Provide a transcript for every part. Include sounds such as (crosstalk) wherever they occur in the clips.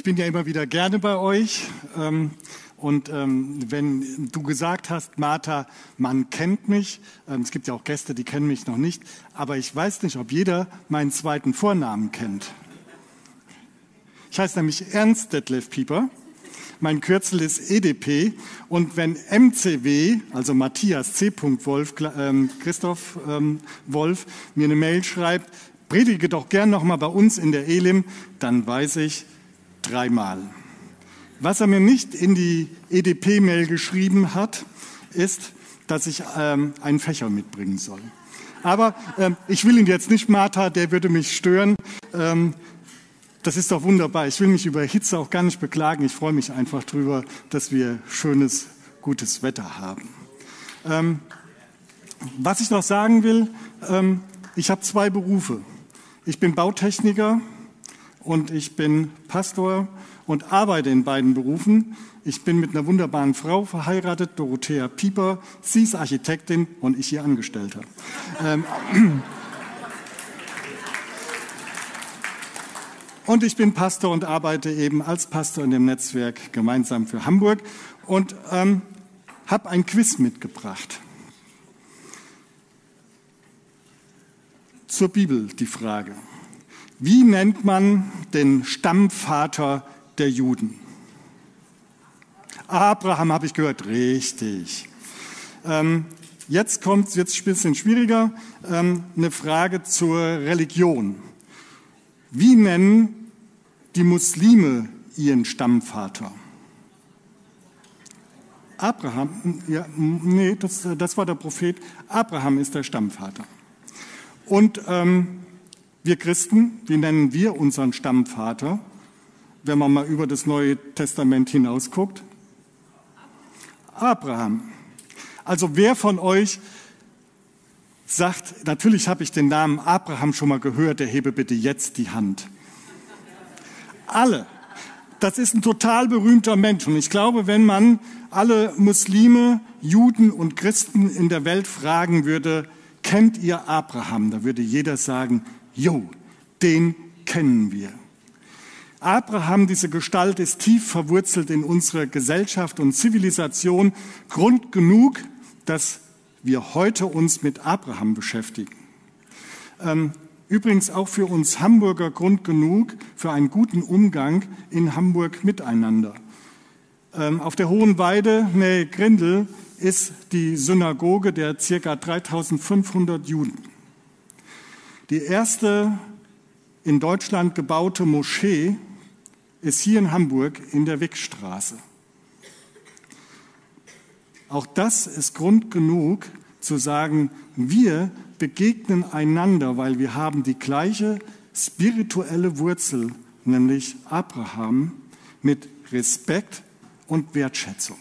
Ich bin ja immer wieder gerne bei euch. Ähm, und ähm, wenn du gesagt hast, Martha, man kennt mich, ähm, es gibt ja auch Gäste, die kennen mich noch nicht, aber ich weiß nicht, ob jeder meinen zweiten Vornamen kennt. Ich heiße nämlich Ernst Detlef Pieper. Mein Kürzel ist EDP. Und wenn MCW, also Matthias C. Wolf, ähm, Christoph ähm, Wolf, mir eine Mail schreibt, predige doch gern nochmal bei uns in der Elim, dann weiß ich dreimal. Was er mir nicht in die EDP-Mail geschrieben hat, ist, dass ich ähm, einen Fächer mitbringen soll. Aber ähm, ich will ihn jetzt nicht, Martha, der würde mich stören. Ähm, das ist doch wunderbar. Ich will mich über Hitze auch gar nicht beklagen. Ich freue mich einfach drüber, dass wir schönes, gutes Wetter haben. Ähm, was ich noch sagen will, ähm, ich habe zwei Berufe. Ich bin Bautechniker und ich bin Pastor und arbeite in beiden Berufen. Ich bin mit einer wunderbaren Frau verheiratet, Dorothea Pieper. Sie ist Architektin und ich ihr Angestellter. Ähm, (clears throat) und ich bin Pastor und arbeite eben als Pastor in dem Netzwerk gemeinsam für Hamburg und ähm, habe ein Quiz mitgebracht. Zur Bibel die Frage. Wie nennt man den Stammvater der Juden? Abraham habe ich gehört, richtig. Ähm, jetzt kommt es jetzt ein bisschen schwieriger, ähm, eine Frage zur Religion. Wie nennen die Muslime ihren Stammvater? Abraham, ja, nee, das, das war der Prophet. Abraham ist der Stammvater. Und ähm, wir Christen, wie nennen wir unseren Stammvater? wenn man mal über das Neue Testament hinausguckt? Abraham. Also wer von euch sagt, natürlich habe ich den Namen Abraham schon mal gehört, der hebe bitte jetzt die Hand. Alle. Das ist ein total berühmter Mensch. Und ich glaube, wenn man alle Muslime, Juden und Christen in der Welt fragen würde, kennt ihr Abraham? Da würde jeder sagen, jo, den kennen wir. Abraham, diese Gestalt, ist tief verwurzelt in unserer Gesellschaft und Zivilisation. Grund genug, dass wir heute uns mit Abraham beschäftigen. Ähm, übrigens auch für uns Hamburger Grund genug für einen guten Umgang in Hamburg miteinander. Ähm, auf der Hohen Weide, nähe Grindel, ist die Synagoge der circa 3500 Juden. Die erste in Deutschland gebaute Moschee ist hier in Hamburg in der Wickstraße. Auch das ist Grund genug zu sagen, wir begegnen einander, weil wir haben die gleiche spirituelle Wurzel, nämlich Abraham, mit Respekt und Wertschätzung.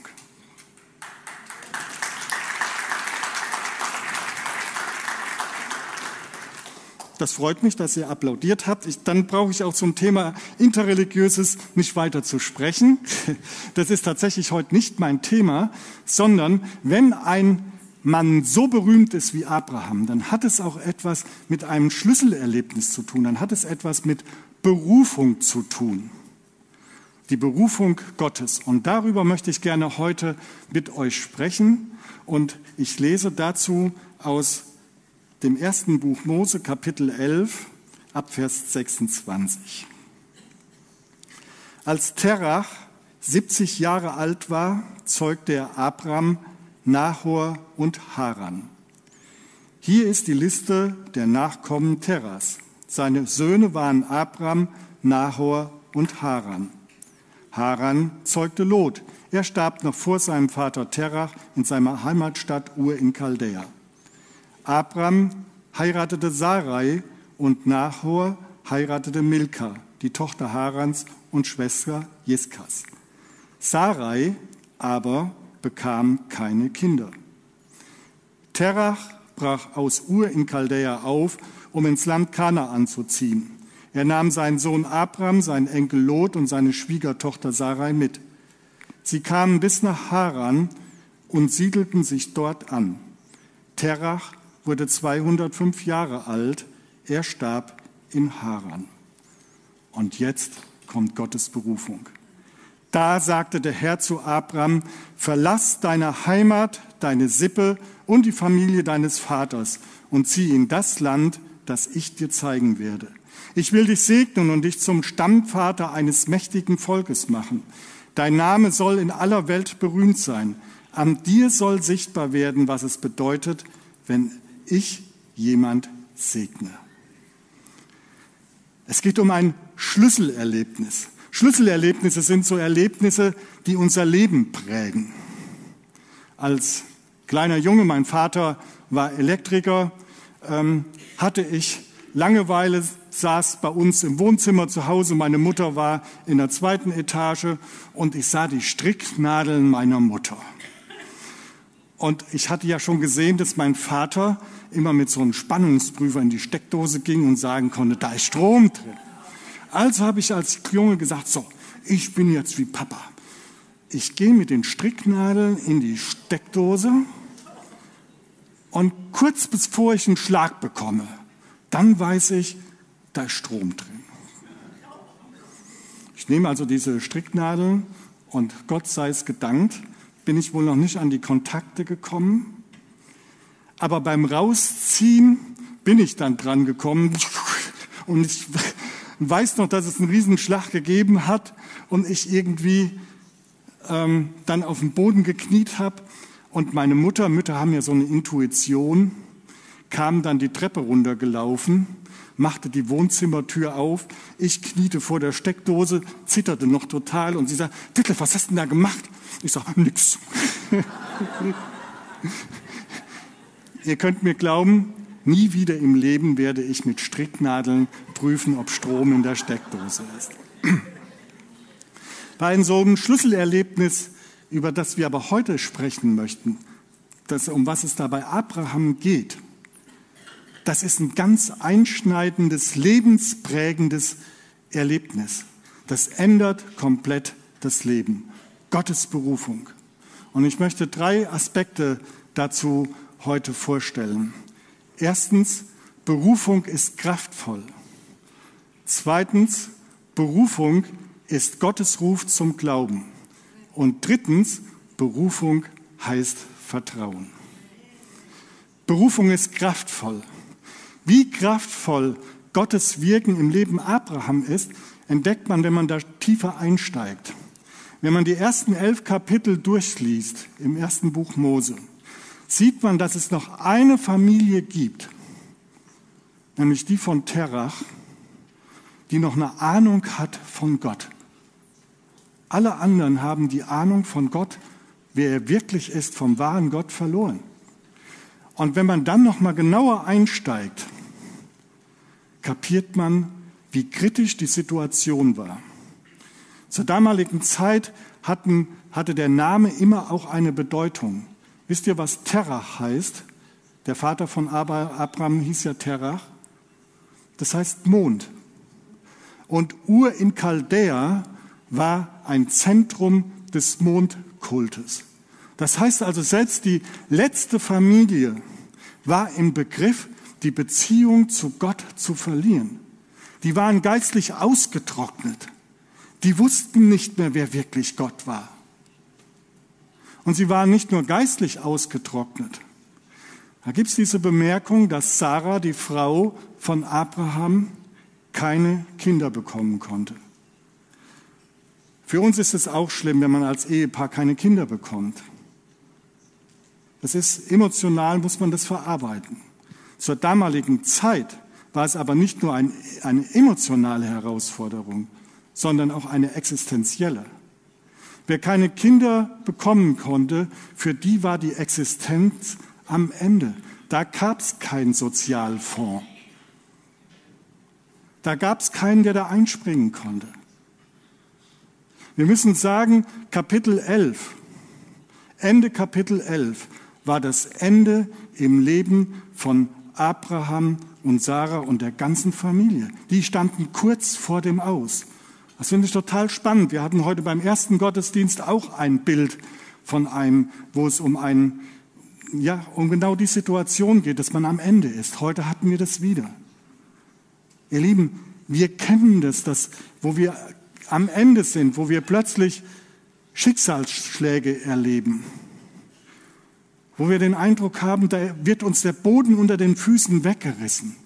Das freut mich, dass ihr applaudiert habt. Ich, dann brauche ich auch zum Thema Interreligiöses nicht weiter zu sprechen. (laughs) Das ist tatsächlich heute nicht mein Thema, sondern wenn ein Mann so berühmt ist wie Abraham, dann hat es auch etwas mit einem Schlüsselerlebnis zu tun, dann hat es etwas mit Berufung zu tun. Die Berufung Gottes. Und darüber möchte ich gerne heute mit euch sprechen. Und ich lese dazu aus dem ersten Buch Mose, Kapitel 11, Abvers 26. Als Terach 70 Jahre alt war, zeugte er Abram, Nahor und Haran. Hier ist die Liste der Nachkommen Terras. Seine Söhne waren Abram, Nahor und Haran. Haran zeugte Lot. Er starb noch vor seinem Vater Terach in seiner Heimatstadt Ur in Chaldea. Abram heiratete Sarai und Nahor heiratete Milka, die Tochter Harans und Schwester Jeskas. Sarai aber bekam keine Kinder. Terach brach aus Ur in Chaldea auf, um ins Land Kanaan zu ziehen. Er nahm seinen Sohn Abram, seinen Enkel Lot und seine Schwiegertochter Sarai mit. Sie kamen bis nach Haran und siedelten sich dort an. Terach wurde 205 Jahre alt. Er starb in Haran. Und jetzt kommt Gottes Berufung. Da sagte der Herr zu Abraham, verlass deine Heimat, deine Sippe und die Familie deines Vaters und zieh in das Land, das ich dir zeigen werde. Ich will dich segnen und dich zum Stammvater eines mächtigen Volkes machen. Dein Name soll in aller Welt berühmt sein. An dir soll sichtbar werden, was es bedeutet, wenn ich jemand segne. Es geht um ein Schlüsselerlebnis. Schlüsselerlebnisse sind so Erlebnisse, die unser Leben prägen. Als kleiner Junge, mein Vater war Elektriker, ähm, hatte ich Langeweile, saß bei uns im Wohnzimmer zu Hause, meine Mutter war in der zweiten Etage und ich sah die Stricknadeln meiner Mutter. Und ich hatte ja schon gesehen, dass mein Vater immer mit so einem Spannungsprüfer in die Steckdose ging und sagen konnte, da ist Strom drin. Also habe ich als Junge gesagt, so, ich bin jetzt wie Papa. Ich gehe mit den Stricknadeln in die Steckdose und kurz bevor ich einen Schlag bekomme, dann weiß ich, da ist Strom drin. Ich nehme also diese Stricknadeln und Gott sei es gedankt, bin ich wohl noch nicht an die Kontakte gekommen. Aber beim Rausziehen bin ich dann dran gekommen. Und ich weiß noch, dass es einen Riesenschlag gegeben hat und ich irgendwie ähm, dann auf den Boden gekniet habe und meine Mutter, Mütter haben ja so eine Intuition, kam dann die Treppe runtergelaufen, machte die Wohnzimmertür auf, ich kniete vor der Steckdose, zitterte noch total und sie sagt, Detlef, was hast du denn da gemacht? Ich sage, nix. (laughs) Ihr könnt mir glauben, Nie wieder im Leben werde ich mit Stricknadeln prüfen, ob Strom in der Steckdose ist. Bei einem so einem Schlüsselerlebnis, über das wir aber heute sprechen möchten, das, um was es da bei Abraham geht, das ist ein ganz einschneidendes, lebensprägendes Erlebnis. Das ändert komplett das Leben. Gottes Berufung. Und ich möchte drei Aspekte dazu heute vorstellen. Erstens, Berufung ist kraftvoll. Zweitens, Berufung ist Gottes Ruf zum Glauben. Und drittens, Berufung heißt Vertrauen. Berufung ist kraftvoll. Wie kraftvoll Gottes Wirken im Leben Abraham ist, entdeckt man, wenn man da tiefer einsteigt. Wenn man die ersten elf Kapitel durchliest im ersten Buch Mose, sieht man, dass es noch eine Familie gibt, nämlich die von Terach, die noch eine Ahnung hat von Gott. Alle anderen haben die Ahnung von Gott, wer er wirklich ist, vom wahren Gott verloren. Und wenn man dann noch mal genauer einsteigt, kapiert man, wie kritisch die Situation war. Zur damaligen Zeit hatten, hatte der Name immer auch eine Bedeutung. Wisst ihr, was Terach heißt? Der Vater von Abraham hieß ja Terach. Das heißt Mond. Und Ur in Chaldea war ein Zentrum des Mondkultes. Das heißt also, selbst die letzte Familie war im Begriff, die Beziehung zu Gott zu verlieren. Die waren geistlich ausgetrocknet. Die wussten nicht mehr, wer wirklich Gott war. Und sie waren nicht nur geistlich ausgetrocknet. Da gibt es diese Bemerkung, dass Sarah, die Frau von Abraham, keine Kinder bekommen konnte. Für uns ist es auch schlimm, wenn man als Ehepaar keine Kinder bekommt. Das ist emotional, muss man das verarbeiten. Zur damaligen Zeit war es aber nicht nur ein, eine emotionale Herausforderung, sondern auch eine existenzielle. Wer keine Kinder bekommen konnte, für die war die Existenz am Ende. Da gab es keinen Sozialfonds. Da gab es keinen, der da einspringen konnte. Wir müssen sagen, Kapitel 11, Ende Kapitel 11 war das Ende im Leben von Abraham und Sarah und der ganzen Familie. Die standen kurz vor dem Aus. Das finde ich total spannend. Wir hatten heute beim ersten Gottesdienst auch ein Bild von einem, wo es um einen, ja, um genau die Situation geht, dass man am Ende ist. Heute hatten wir das wieder. Ihr Lieben, wir kennen das, dass, wo wir am Ende sind, wo wir plötzlich Schicksalsschläge erleben, wo wir den Eindruck haben, da wird uns der Boden unter den Füßen weggerissen,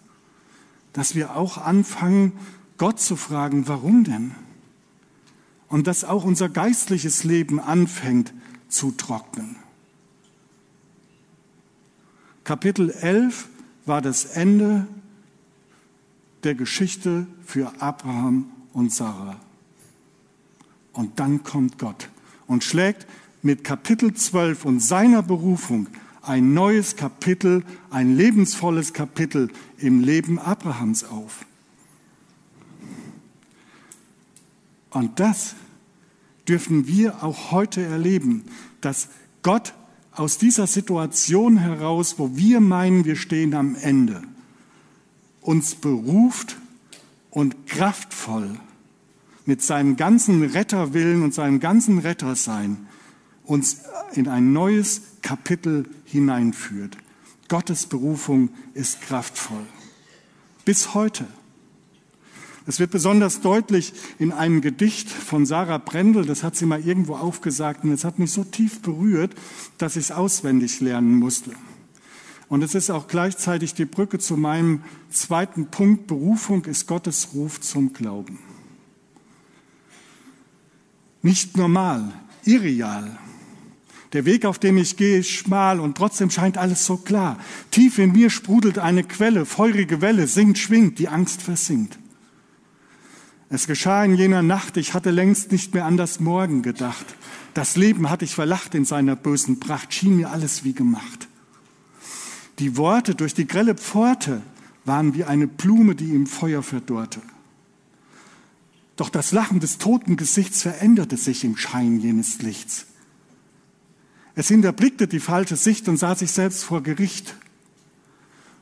dass wir auch anfangen, Gott zu fragen, warum denn? Und dass auch unser geistliches Leben anfängt zu trocknen. Kapitel 11 war das Ende der Geschichte für Abraham und Sarah. Und dann kommt Gott und schlägt mit Kapitel 12 und seiner Berufung ein neues Kapitel, ein lebensvolles Kapitel im Leben Abrahams auf. Und das dürfen wir auch heute erleben, dass Gott aus dieser Situation heraus, wo wir meinen, wir stehen am Ende, uns beruft und kraftvoll mit seinem ganzen Retterwillen und seinem ganzen Rettersein uns in ein neues Kapitel hineinführt. Gottes Berufung ist kraftvoll. Bis heute. Es wird besonders deutlich in einem Gedicht von Sarah Brendel, das hat sie mal irgendwo aufgesagt und es hat mich so tief berührt, dass ich es auswendig lernen musste. Und es ist auch gleichzeitig die Brücke zu meinem zweiten Punkt, Berufung ist Gottes Ruf zum Glauben. Nicht normal, irreal. Der Weg, auf dem ich gehe, ist schmal und trotzdem scheint alles so klar. Tief in mir sprudelt eine Quelle, feurige Welle, singt, schwingt, die Angst versinkt. Es geschah in jener Nacht, ich hatte längst nicht mehr an das Morgen gedacht. Das Leben hatte ich verlacht in seiner bösen Pracht, schien mir alles wie gemacht. Die Worte durch die grelle Pforte waren wie eine Blume, die im Feuer verdorrte. Doch das Lachen des toten Gesichts veränderte sich im Schein jenes Lichts. Es hinterblickte die falsche Sicht und sah sich selbst vor Gericht.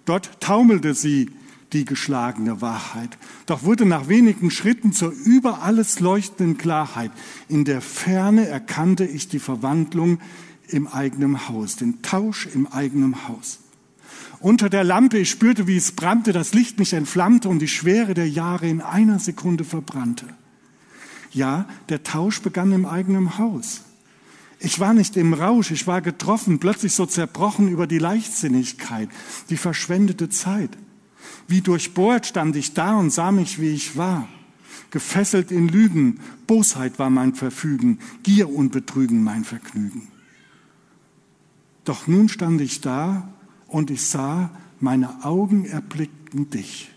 Dort taumelte sie die geschlagene Wahrheit. Doch wurde nach wenigen Schritten zur über alles leuchtenden Klarheit. In der Ferne erkannte ich die Verwandlung im eigenen Haus, den Tausch im eigenen Haus. Unter der Lampe, ich spürte, wie es brannte, das Licht mich entflammte und die Schwere der Jahre in einer Sekunde verbrannte. Ja, der Tausch begann im eigenen Haus. Ich war nicht im Rausch, ich war getroffen, plötzlich so zerbrochen über die Leichtsinnigkeit, die verschwendete Zeit. Wie durchbohrt stand ich da und sah mich, wie ich war. Gefesselt in Lügen, Bosheit war mein Verfügen, Gier und Betrügen mein Vergnügen. Doch nun stand ich da und ich sah, meine Augen erblickten dich.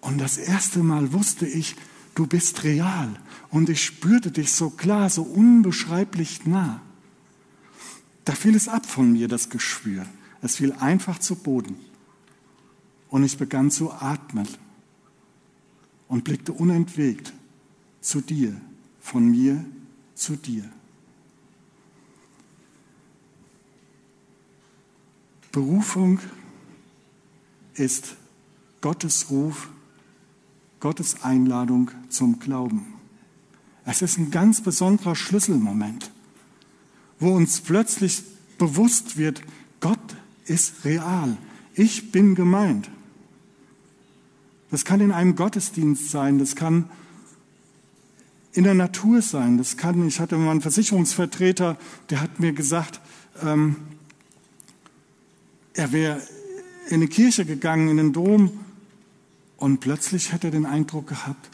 Und das erste Mal wusste ich, du bist real. Und ich spürte dich so klar, so unbeschreiblich nah. Da fiel es ab von mir, das Geschwür. Es fiel einfach zu Boden. Und ich begann zu atmen und blickte unentwegt zu dir, von mir zu dir. Berufung ist Gottes Ruf, Gottes Einladung zum Glauben. Es ist ein ganz besonderer Schlüsselmoment, wo uns plötzlich bewusst wird, Gott ist real. Ich bin gemeint. Das kann in einem Gottesdienst sein, das kann in der Natur sein, das kann, ich hatte mal einen Versicherungsvertreter, der hat mir gesagt, ähm, er wäre in eine Kirche gegangen, in den Dom, und plötzlich hätte er den Eindruck gehabt,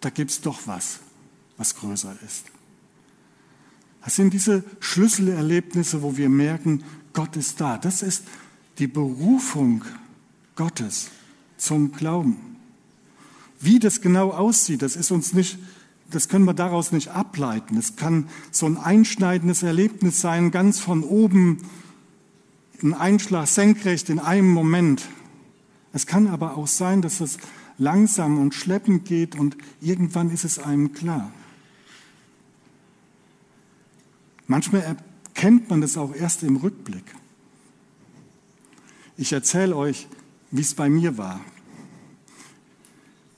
da gibt es doch was, was größer ist. Das sind diese Schlüsselerlebnisse, wo wir merken, Gott ist da. Das ist die Berufung Gottes zum Glauben. Wie das genau aussieht, das ist uns nicht, das können wir daraus nicht ableiten. Es kann so ein einschneidendes Erlebnis sein, ganz von oben, ein Einschlag senkrecht in einem Moment. Es kann aber auch sein, dass es langsam und schleppend geht und irgendwann ist es einem klar. Manchmal erkennt man das auch erst im Rückblick. Ich erzähle euch, wie es bei mir war.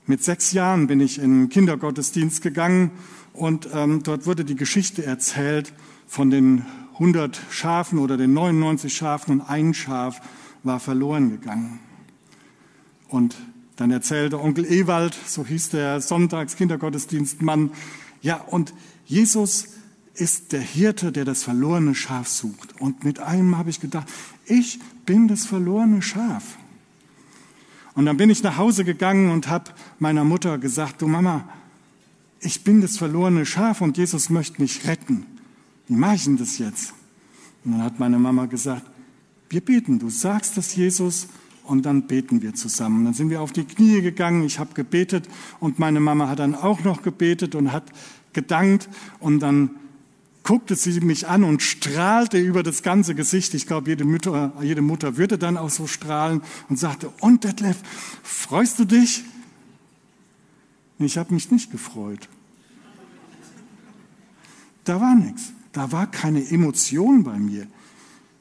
Mit sechs Jahren bin ich in den Kindergottesdienst gegangen und ähm, dort wurde die Geschichte erzählt von den 100 Schafen oder den 99 Schafen und ein Schaf war verloren gegangen. Und Dann erzählte Onkel Ewald, so hieß der Sonntags-Kindergottesdienstmann, ja, und Jesus ist der Hirte, der das verlorene Schaf sucht. Und mit einem habe ich gedacht, ich bin das verlorene Schaf. Und dann bin ich nach Hause gegangen und habe meiner Mutter gesagt, du Mama, ich bin das verlorene Schaf und Jesus möchte mich retten. Wie mache ich denn das jetzt? Und dann hat meine Mama gesagt, wir beten, du sagst das Jesus und dann beten wir zusammen. Dann sind wir auf die Knie gegangen, ich habe gebetet und meine Mama hat dann auch noch gebetet und hat gedankt und dann guckte sie mich an und strahlte über das ganze Gesicht. Ich glaube, jede Mutter, jede Mutter würde dann auch so strahlen und sagte, und Detlef, freust du dich? Ich habe mich nicht gefreut. Da war nichts. Da war keine Emotion bei mir.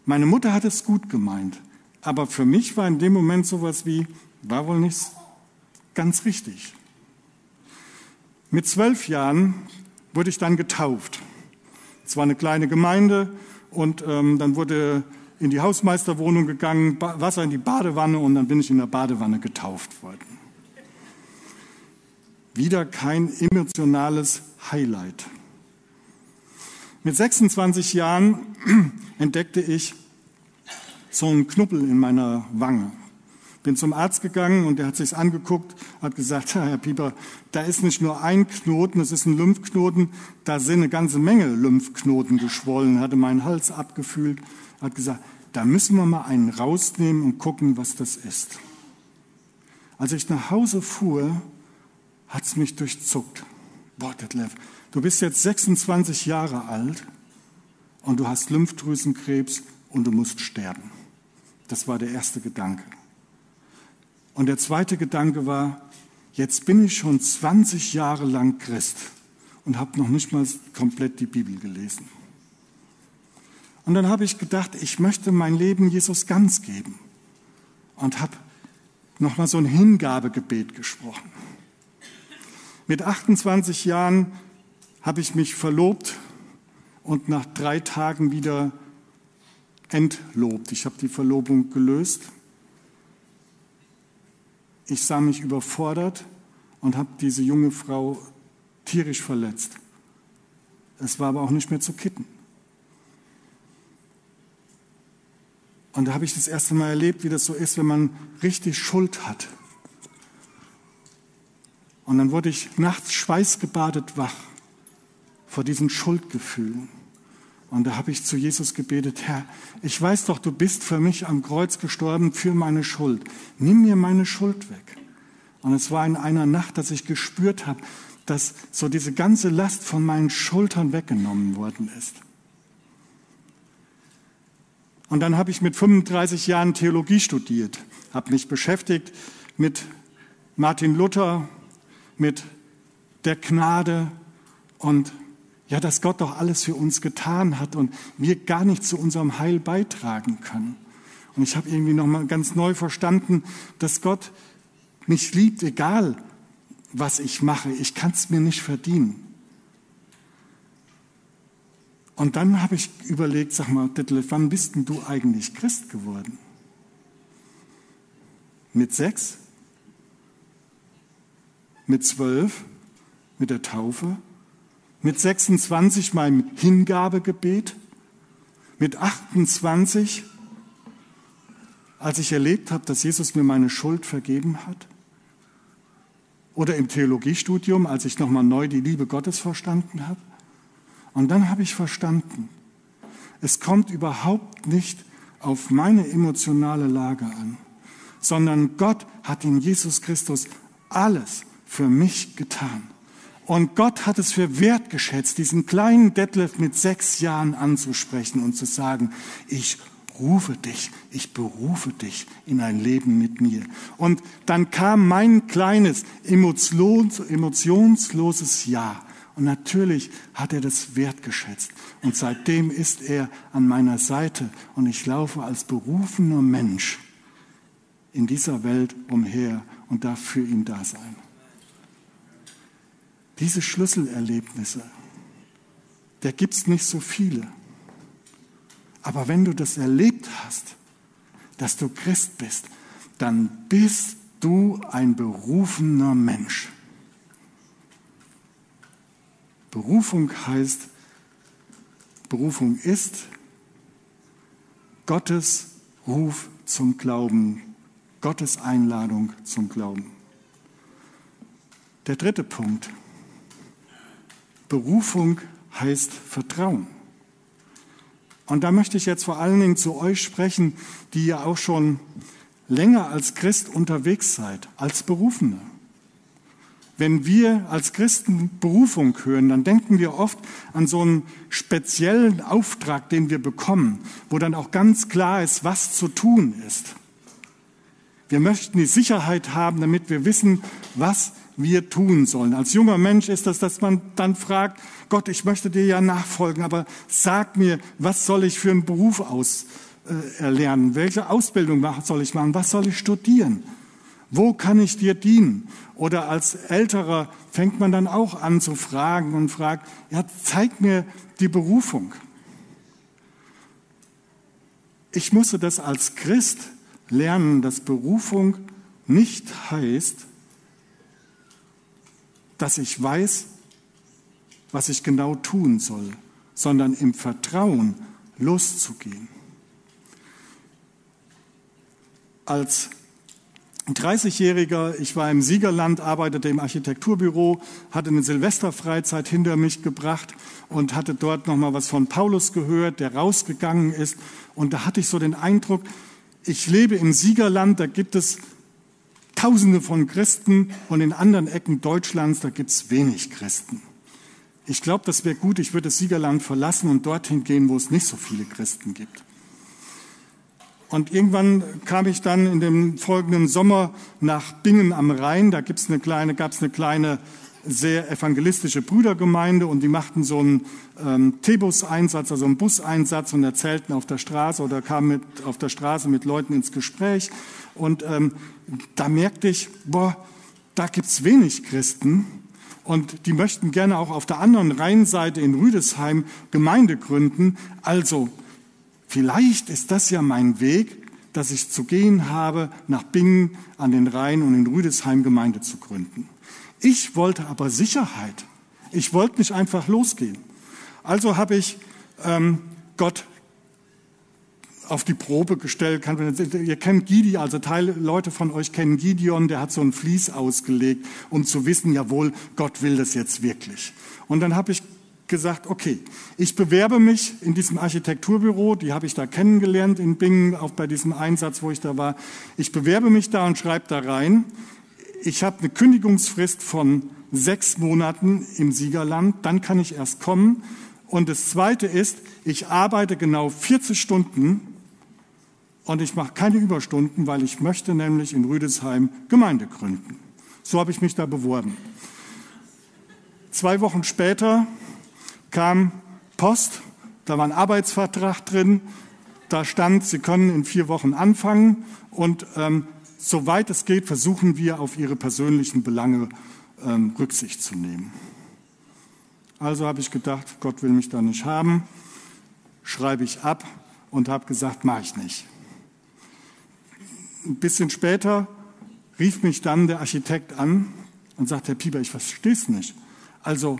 Meine Mutter hat es gut gemeint. Aber für mich war in dem Moment sowas wie, war wohl nicht ganz richtig. Mit zwölf Jahren wurde ich dann getauft. Es war eine kleine Gemeinde und ähm, dann wurde in die Hausmeisterwohnung gegangen, Wasser in die Badewanne und dann bin ich in der Badewanne getauft worden. Wieder kein emotionales Highlight. Mit 26 Jahren (clears throat) entdeckte ich so einen Knubbel in meiner Wange. Bin zum Arzt gegangen und der hat sich's angeguckt, hat gesagt, (laughs) Herr Pieper, da ist nicht nur ein Knoten, es ist ein Lymphknoten, da sind eine ganze Menge Lymphknoten geschwollen, hatte meinen Hals abgefühlt, hat gesagt, da müssen wir mal einen rausnehmen und gucken, was das ist. Als ich nach Hause fuhr, hat's mich durchzuckt. Boah, Detlef, du bist jetzt 26 Jahre alt und du hast Lymphdrüsenkrebs und du musst sterben. Das war der erste Gedanke. Und der zweite Gedanke war, jetzt bin ich schon 20 Jahre lang Christ und habe noch nicht mal komplett die Bibel gelesen. Und dann habe ich gedacht, ich möchte mein Leben Jesus ganz geben und habe nochmal so ein Hingabegebet gesprochen. Mit 28 Jahren habe ich mich verlobt und nach drei Tagen wieder entlobt. Ich habe die Verlobung gelöst. Ich sah mich überfordert und habe diese junge Frau tierisch verletzt. Es war aber auch nicht mehr zu kitten. Und da habe ich das erste Mal erlebt, wie das so ist, wenn man richtig Schuld hat. Und dann wurde ich nachts schweißgebadet wach vor diesen Schuldgefühlen. Und da habe ich zu Jesus gebetet, Herr, ich weiß doch, du bist für mich am Kreuz gestorben für meine Schuld. Nimm mir meine Schuld weg. Und es war in einer Nacht, dass ich gespürt habe, dass so diese ganze Last von meinen Schultern weggenommen worden ist. Und dann habe ich mit 35 Jahren Theologie studiert, habe mich beschäftigt mit Martin Luther, mit der Gnade und ja, dass Gott doch alles für uns getan hat und wir gar nicht zu unserem Heil beitragen können. Und ich habe irgendwie noch mal ganz neu verstanden, dass Gott mich liebt, egal was ich mache. Ich kann es mir nicht verdienen. Und dann habe ich überlegt, sag mal, Detlef, wann bist denn du eigentlich Christ geworden? Mit sechs? Mit zwölf? Mit der Taufe? Mit 26 meinem Hingabegebet, mit 28, als ich erlebt habe, dass Jesus mir meine Schuld vergeben hat, oder im Theologiestudium, als ich nochmal neu die Liebe Gottes verstanden habe. Und dann habe ich verstanden, es kommt überhaupt nicht auf meine emotionale Lage an, sondern Gott hat in Jesus Christus alles für mich getan. Und Gott hat es für wert geschätzt, diesen kleinen Detlef mit sechs Jahren anzusprechen und zu sagen, ich rufe dich, ich berufe dich in ein Leben mit mir. Und dann kam mein kleines, emotions, emotionsloses Ja. Und natürlich hat er das wertgeschätzt. Und seitdem ist er an meiner Seite und ich laufe als berufener Mensch in dieser Welt umher und darf für ihn da sein. Diese Schlüsselerlebnisse, der gibt es nicht so viele. Aber wenn du das erlebt hast, dass du Christ bist, dann bist du ein berufener Mensch. Berufung heißt, Berufung ist Gottes Ruf zum Glauben, Gottes Einladung zum Glauben. Der dritte Punkt. Berufung heißt Vertrauen. Und da möchte ich jetzt vor allen Dingen zu euch sprechen, die ja auch schon länger als Christ unterwegs seid, als Berufene. Wenn wir als Christen Berufung hören, dann denken wir oft an so einen speziellen Auftrag, den wir bekommen, wo dann auch ganz klar ist, was zu tun ist. Wir möchten die Sicherheit haben, damit wir wissen, was wir tun sollen. Als junger Mensch ist das, dass man dann fragt, Gott, ich möchte dir ja nachfolgen, aber sag mir, was soll ich für einen Beruf aus äh, erlernen? Welche Ausbildung soll ich machen? Was soll ich studieren? Wo kann ich dir dienen? Oder als Älterer fängt man dann auch an zu fragen und fragt, ja, zeig mir die Berufung. Ich musste das als Christ lernen, dass Berufung nicht heißt, dass ich weiß, was ich genau tun soll, sondern im Vertrauen loszugehen. Als 30-Jähriger, ich war im Siegerland, arbeitete im Architekturbüro, hatte eine Silvesterfreizeit hinter mich gebracht und hatte dort nochmal was von Paulus gehört, der rausgegangen ist. Und da hatte ich so den Eindruck, ich lebe im Siegerland, da gibt es Tausende von Christen und in anderen Ecken Deutschlands, da gibt es wenig Christen. Ich glaube, das wäre gut, ich würde das Siegerland verlassen und dorthin gehen, wo es nicht so viele Christen gibt. Und irgendwann kam ich dann in dem folgenden Sommer nach Bingen am Rhein. Da gibt's eine kleine, gab es eine kleine, sehr evangelistische Brüdergemeinde und die machten so einen ähm, T-Bus-Einsatz, also einen Buseinsatz und erzählten auf der Straße oder kamen mit, auf der Straße mit Leuten ins Gespräch. Und ähm, da merkte ich, boah, da gibt's wenig Christen und die möchten gerne auch auf der anderen Rheinseite in Rüdesheim Gemeinde gründen. Also Vielleicht ist das ja mein Weg, dass ich zu gehen habe, nach Bingen an den Rhein und in Rüdesheim Gemeinde zu gründen. Ich wollte aber Sicherheit. Ich wollte nicht einfach losgehen. Also habe ich ähm, Gott auf die Probe gestellt. Ihr kennt Gideon, also Teile, Leute von euch kennen Gideon, der hat so ein Vlies ausgelegt, um zu wissen, jawohl, Gott will das jetzt wirklich. Und dann habe ich gesagt, okay, ich bewerbe mich in diesem Architekturbüro, die habe ich da kennengelernt in Bingen, auch bei diesem Einsatz, wo ich da war. Ich bewerbe mich da und schreibe da rein, ich habe eine Kündigungsfrist von sechs Monaten im Siegerland, dann kann ich erst kommen. Und das Zweite ist, ich arbeite genau 40 Stunden und ich mache keine Überstunden, weil ich möchte nämlich in Rüdesheim Gemeinde gründen. So habe ich mich da beworben. Zwei Wochen später kam Post, da war ein Arbeitsvertrag drin, da stand, Sie können in vier Wochen anfangen und ähm, soweit es geht, versuchen wir auf Ihre persönlichen Belange ähm, Rücksicht zu nehmen. Also habe ich gedacht, Gott will mich da nicht haben, schreibe ich ab und habe gesagt, mache ich nicht. Ein bisschen später rief mich dann der Architekt an und sagte, Herr Pieper, ich verstehe es nicht. Also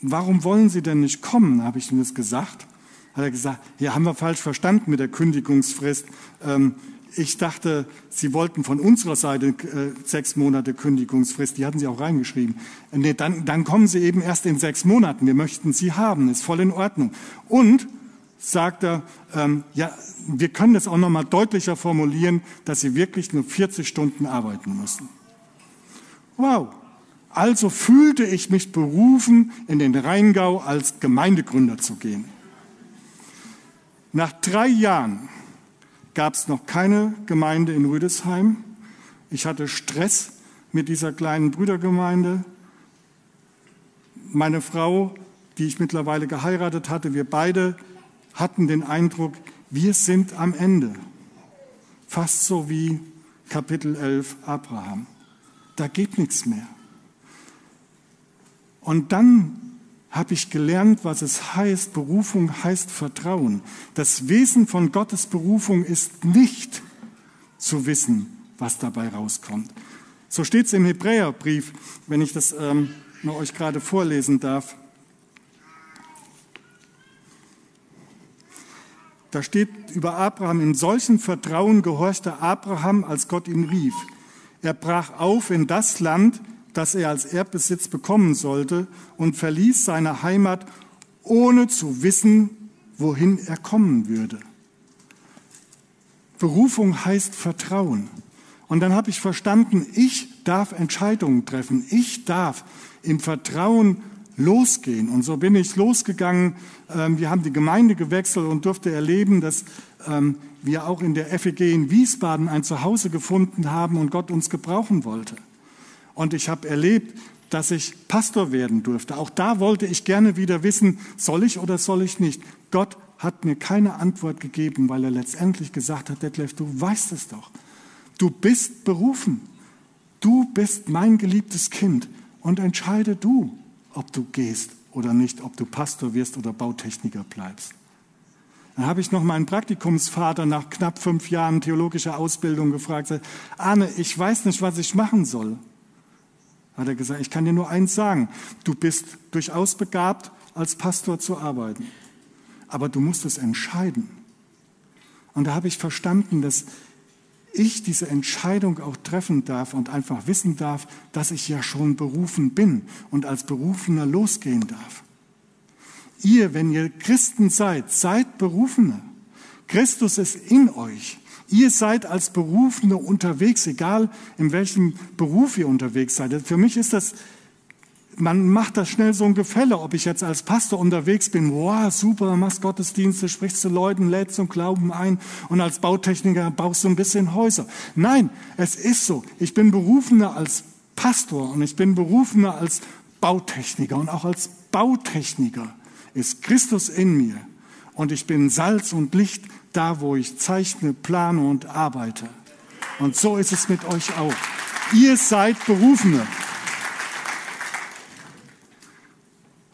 warum wollen Sie denn nicht kommen? Habe ich ihm das gesagt. Hat er gesagt, ja, haben wir falsch verstanden mit der Kündigungsfrist. Ähm, ich dachte, Sie wollten von unserer Seite äh, sechs Monate Kündigungsfrist. Die hatten Sie auch reingeschrieben. Äh, nee, dann, dann kommen Sie eben erst in sechs Monaten. Wir möchten Sie haben. Ist voll in Ordnung. Und sagt er, ähm, ja, wir können das auch noch mal deutlicher formulieren, dass Sie wirklich nur 40 Stunden arbeiten müssen. Wow, also fühlte ich mich berufen, in den Rheingau als Gemeindegründer zu gehen. Nach drei Jahren gab es noch keine Gemeinde in Rüdesheim. Ich hatte Stress mit dieser kleinen Brüdergemeinde. Meine Frau, die ich mittlerweile geheiratet hatte, wir beide hatten den Eindruck, wir sind am Ende. Fast so wie Kapitel 11 Abraham. Da geht nichts mehr. Und dann habe ich gelernt, was es heißt. Berufung heißt Vertrauen. Das Wesen von Gottes Berufung ist nicht zu wissen, was dabei rauskommt. So steht es im Hebräerbrief, wenn ich das ähm, mal euch gerade vorlesen darf. Da steht über Abraham, in solchem Vertrauen gehorchte Abraham, als Gott ihn rief. Er brach auf in das Land, das er als Erbbesitz bekommen sollte und verließ seine Heimat, ohne zu wissen, wohin er kommen würde. Berufung heißt Vertrauen. Und dann habe ich verstanden, ich darf Entscheidungen treffen. Ich darf im Vertrauen losgehen. Und so bin ich losgegangen. Ähm, wir haben die Gemeinde gewechselt und durfte erleben, dass ähm, wir auch in der FEG in Wiesbaden ein Zuhause gefunden haben und Gott uns gebrauchen wollte. Und ich habe erlebt, dass ich Pastor werden durfte. Auch da wollte ich gerne wieder wissen, soll ich oder soll ich nicht. Gott hat mir keine Antwort gegeben, weil er letztendlich gesagt hat, Detlef, du weißt es doch. Du bist berufen. Du bist mein geliebtes Kind und entscheide du, ob du gehst oder nicht, ob du Pastor wirst oder Bautechniker bleibst. Dann habe ich noch meinen Praktikumsvater nach knapp fünf Jahren theologischer Ausbildung gefragt, Arne, ich weiß nicht, was ich machen soll. Hat er gesagt, ich kann dir nur eins sagen, du bist durchaus begabt, als Pastor zu arbeiten, aber du musst es entscheiden. Und da habe ich verstanden, dass ich diese Entscheidung auch treffen darf und einfach wissen darf, dass ich ja schon berufen bin und als Berufener losgehen darf. Ihr, wenn ihr Christen seid, seid Berufene. Christus ist in euch. Ihr seid als Berufene unterwegs, egal in welchem Beruf ihr unterwegs seid. Für mich ist das, man macht das schnell so ein Gefälle, ob ich jetzt als Pastor unterwegs bin, wow, super, machst Gottesdienste, sprichst zu Leuten, lädst zum Glauben ein und als Bautechniker baust du ein bisschen Häuser. Nein, es ist so. Ich bin Berufener als Pastor und ich bin Berufener als Bautechniker und auch als Bautechniker ist Christus in mir und ich bin Salz und Licht da, wo ich zeichne, plane und arbeite. Und so ist es mit euch auch. Ihr seid Berufene.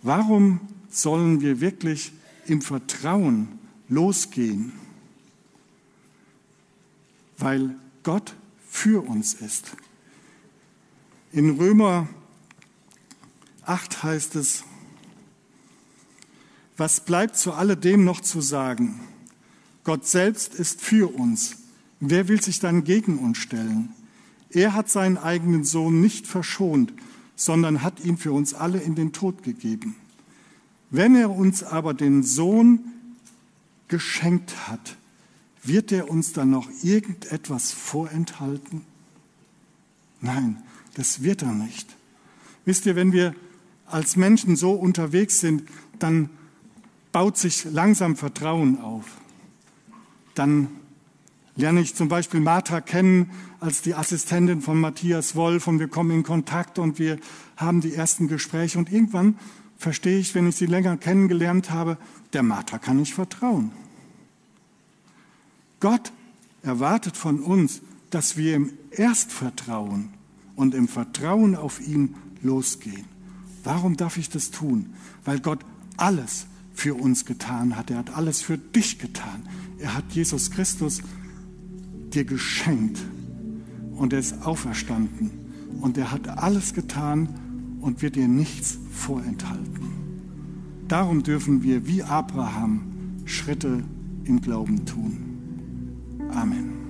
Warum sollen wir wirklich im Vertrauen losgehen? Weil Gott für uns ist. In Römer 8 heißt es, was bleibt zu alledem noch zu sagen? Gott selbst ist für uns. Wer will sich dann gegen uns stellen? Er hat seinen eigenen Sohn nicht verschont, sondern hat ihn für uns alle in den Tod gegeben. Wenn er uns aber den Sohn geschenkt hat, wird er uns dann noch irgendetwas vorenthalten? Nein, das wird er nicht. Wisst ihr, wenn wir als Menschen so unterwegs sind, dann baut sich langsam Vertrauen auf. Dann lerne ich zum Beispiel Martha kennen als die Assistentin von Matthias Wolf und wir kommen in Kontakt und wir haben die ersten Gespräche und irgendwann verstehe ich, wenn ich sie länger kennengelernt habe, der Martha kann ich vertrauen. Gott erwartet von uns, dass wir im Erstvertrauen und im Vertrauen auf ihn losgehen. Warum darf ich das tun? Weil Gott alles für uns getan hat. Er hat alles für dich getan. Er hat Jesus Christus dir geschenkt und er ist auferstanden und er hat alles getan und wird dir nichts vorenthalten. Darum dürfen wir wie Abraham Schritte im Glauben tun. Amen.